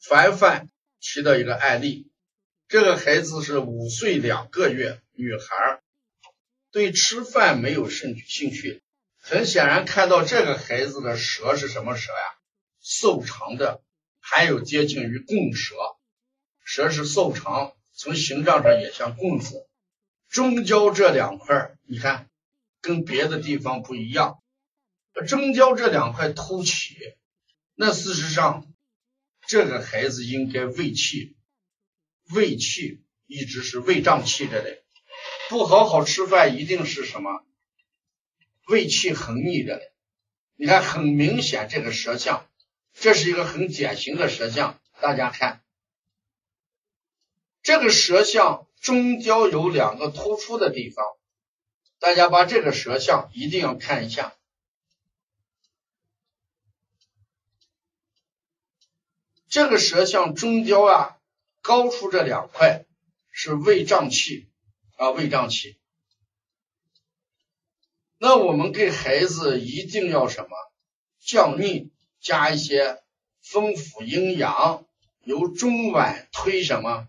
凡凡提到一个案例，这个孩子是五岁两个月，女孩，对吃饭没有兴趣兴趣。很显然，看到这个孩子的舌是什么舌呀？瘦长的，还有接近于贡舌，舌是瘦长，从形状上也像贡子。中焦这两块，你看跟别的地方不一样，中焦这两块凸起，那事实上。这个孩子应该胃气，胃气一直是胃胀气着的，不好好吃饭一定是什么胃气横逆着的。你看很明显这个舌象，这是一个很典型的舌象。大家看这个舌象中焦有两个突出的地方，大家把这个舌象一定要看一下。这个舌象中焦啊，高出这两块是胃胀气啊，胃胀气。那我们给孩子一定要什么降逆，加一些丰富阴阳，由中脘推什么？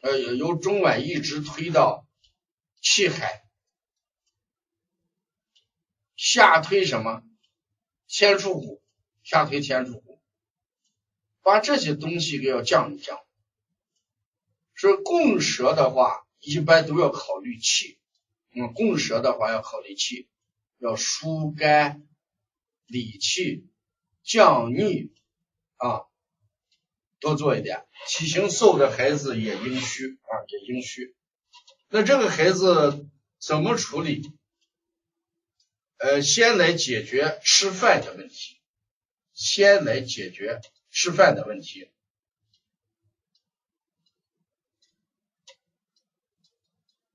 呃，由中脘一直推到气海，下推什么？天枢骨，下推天枢骨。把这些东西给要降一降，是供舌的话，一般都要考虑气。嗯，供舌的话要考虑气，要疏肝理气、降逆啊，多做一点。体型瘦的孩子也阴虚啊，也阴虚。那这个孩子怎么处理？呃，先来解决吃饭的问题，先来解决。吃饭的问题，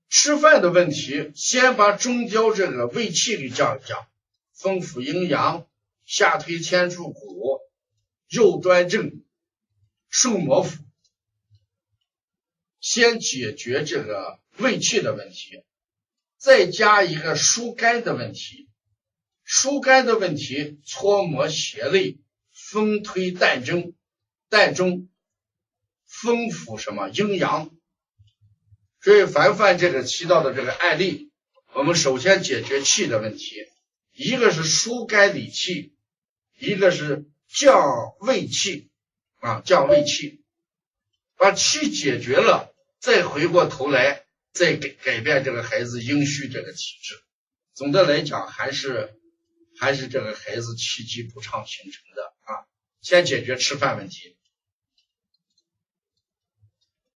吃饭的问题，先把中焦这个胃气给降一降，丰富营养，下推天柱骨，右端正，顺摩腹，先解决这个胃气的问题，再加一个疏肝的问题，疏肝的问题，搓摩胁肋。风推膻中，膻中丰富什么阴阳？所以凡凡这个提到的这个案例，我们首先解决气的问题，一个是疏肝理气，一个是降胃气啊，降胃气，把气解决了，再回过头来再改改变这个孩子阴虚这个体质。总的来讲，还是还是这个孩子气机不畅形成的。先解决吃饭问题。